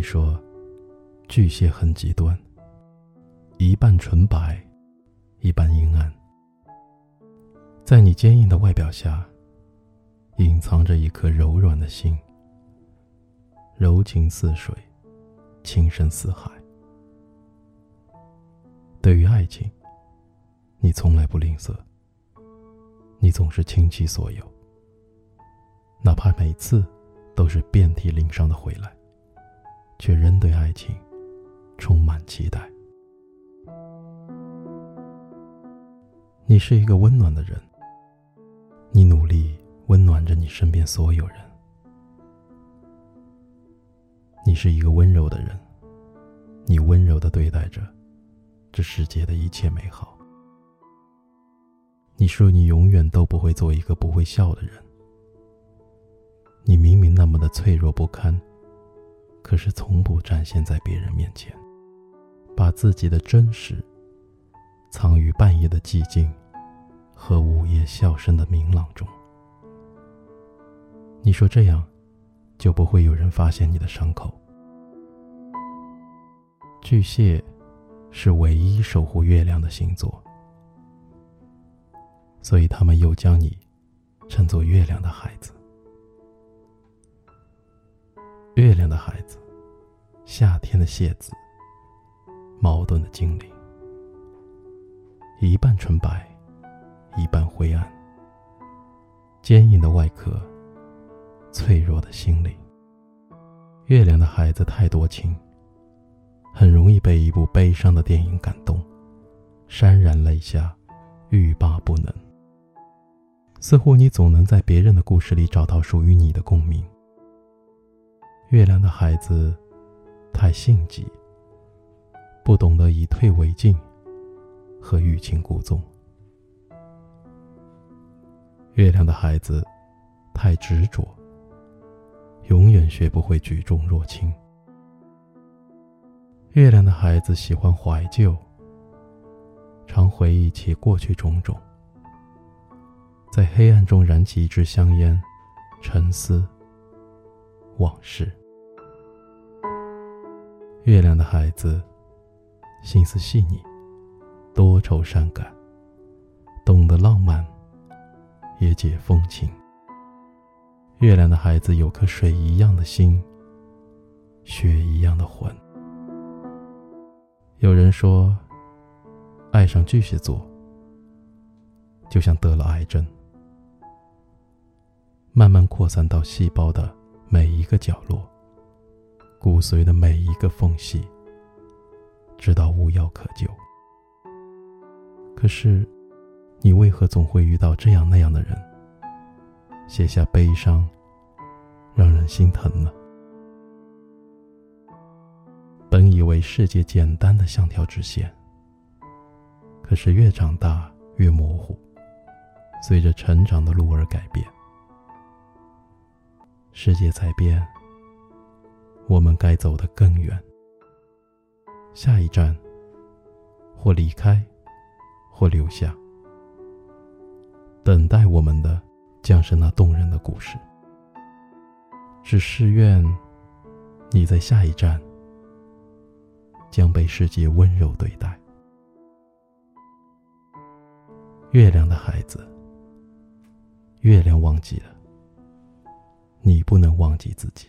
说，巨蟹很极端，一半纯白，一半阴暗。在你坚硬的外表下，隐藏着一颗柔软的心，柔情似水，情深似海。对于爱情，你从来不吝啬，你总是倾其所有，哪怕每次都是遍体鳞伤的回来。却仍对爱情充满期待。你是一个温暖的人，你努力温暖着你身边所有人。你是一个温柔的人，你温柔的对待着这世界的一切美好。你说你永远都不会做一个不会笑的人，你明明那么的脆弱不堪。可是从不展现在别人面前，把自己的真实藏于半夜的寂静和午夜笑声的明朗中。你说这样就不会有人发现你的伤口。巨蟹是唯一守护月亮的星座，所以他们又将你称作月亮的孩子。月亮的孩子，夏天的蟹子，矛盾的精灵，一半纯白，一半灰暗。坚硬的外壳，脆弱的心灵。月亮的孩子太多情，很容易被一部悲伤的电影感动，潸然泪下，欲罢不能。似乎你总能在别人的故事里找到属于你的共鸣。月亮的孩子太性急，不懂得以退为进和欲擒故纵。月亮的孩子太执着，永远学不会举重若轻。月亮的孩子喜欢怀旧，常回忆起过去种种，在黑暗中燃起一支香烟，沉思往事。月亮的孩子，心思细腻，多愁善感，懂得浪漫，也解风情。月亮的孩子有颗水一样的心，雪一样的魂。有人说，爱上巨蟹座，就像得了癌症，慢慢扩散到细胞的每一个角落。骨髓的每一个缝隙，直到无药可救。可是，你为何总会遇到这样那样的人，写下悲伤，让人心疼呢？本以为世界简单的像条直线，可是越长大越模糊，随着成长的路而改变。世界在变。我们该走得更远。下一站，或离开，或留下。等待我们的，将是那动人的故事。只是愿，你在下一站，将被世界温柔对待。月亮的孩子，月亮忘记了，你不能忘记自己。